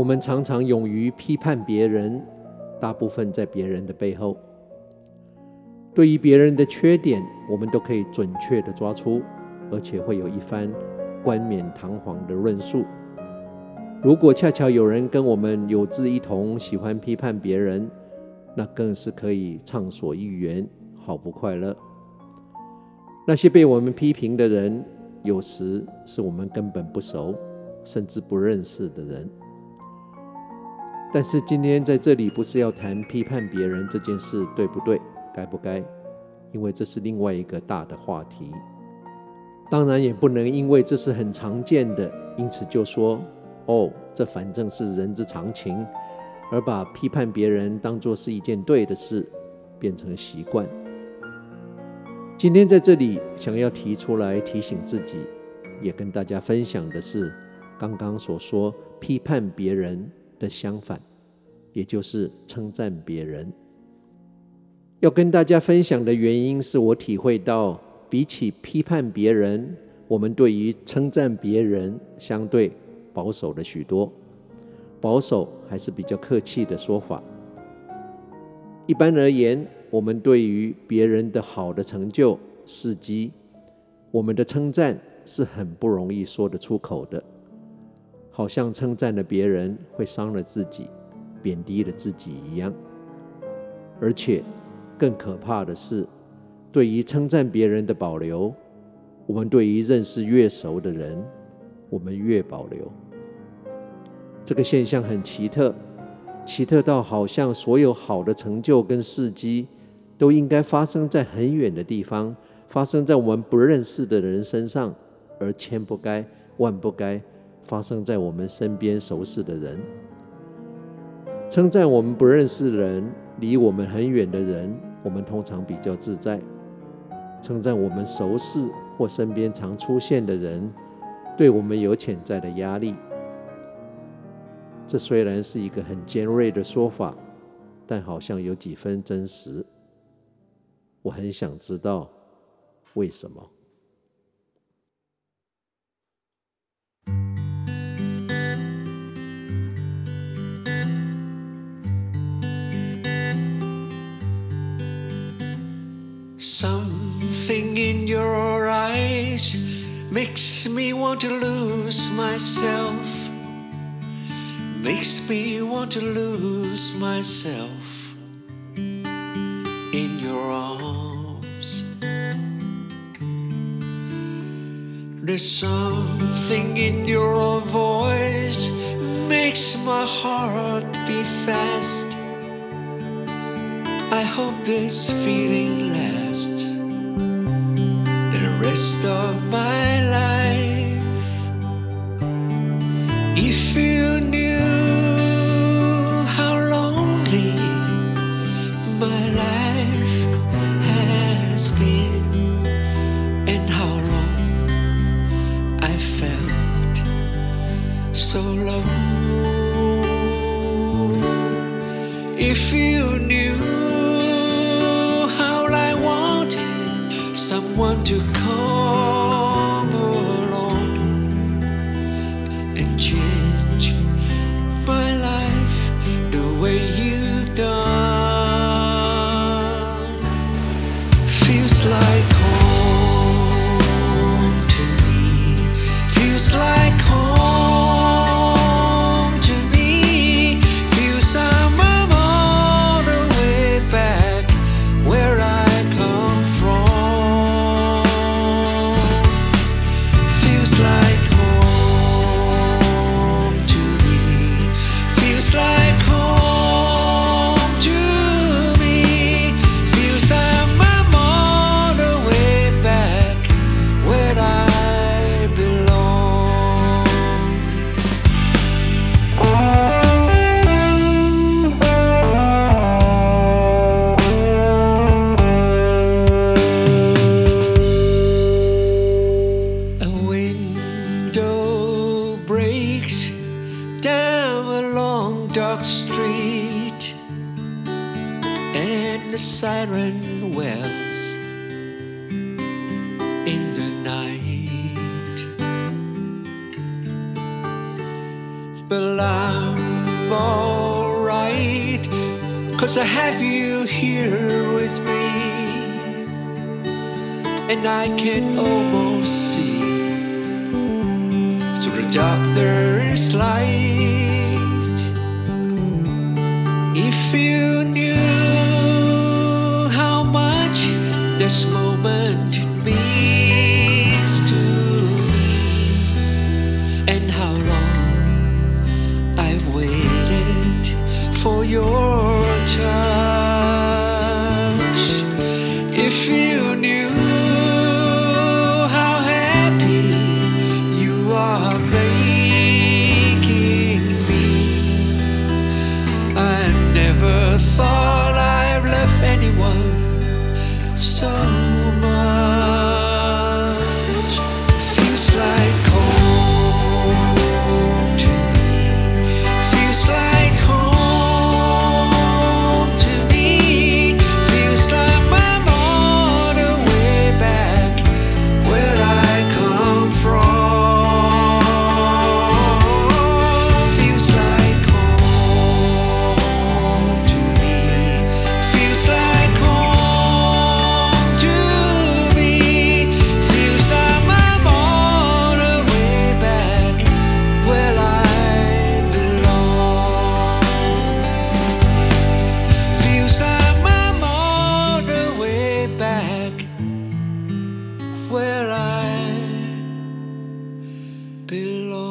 我们常常勇于批判别人，大部分在别人的背后。对于别人的缺点，我们都可以准确地抓出，而且会有一番冠冕堂皇的论述。如果恰巧有人跟我们有志一同，喜欢批判别人，那更是可以畅所欲言，好不快乐。那些被我们批评的人，有时是我们根本不熟，甚至不认识的人。但是今天在这里不是要谈批判别人这件事，对不对？该不该？因为这是另外一个大的话题。当然也不能因为这是很常见的，因此就说哦，这反正是人之常情，而把批判别人当作是一件对的事，变成习惯。今天在这里想要提出来提醒自己，也跟大家分享的是，刚刚所说批判别人的相反，也就是称赞别人。要跟大家分享的原因是我体会到，比起批判别人，我们对于称赞别人相对保守了许多。保守还是比较客气的说法。一般而言，我们对于别人的好的成就、事迹，我们的称赞是很不容易说得出口的。好像称赞了别人会伤了自己，贬低了自己一样。而且更可怕的是，对于称赞别人的保留，我们对于认识越熟的人，我们越保留。这个现象很奇特，奇特到好像所有好的成就跟事迹，都应该发生在很远的地方，发生在我们不认识的人身上，而千不该万不该。发生在我们身边熟识的人，称赞我们不认识的人，离我们很远的人，我们通常比较自在；称赞我们熟识或身边常出现的人，对我们有潜在的压力。这虽然是一个很尖锐的说法，但好像有几分真实。我很想知道为什么。Something in your eyes makes me want to lose myself, makes me want to lose myself in your arms. There's something in your voice makes my heart beat fast. I hope this feeling lasts rest of my life. Dark street, and the siren wails in the night. But I'm Cause I have you here with me, and I can almost see through the dark there is light. Christmas. below.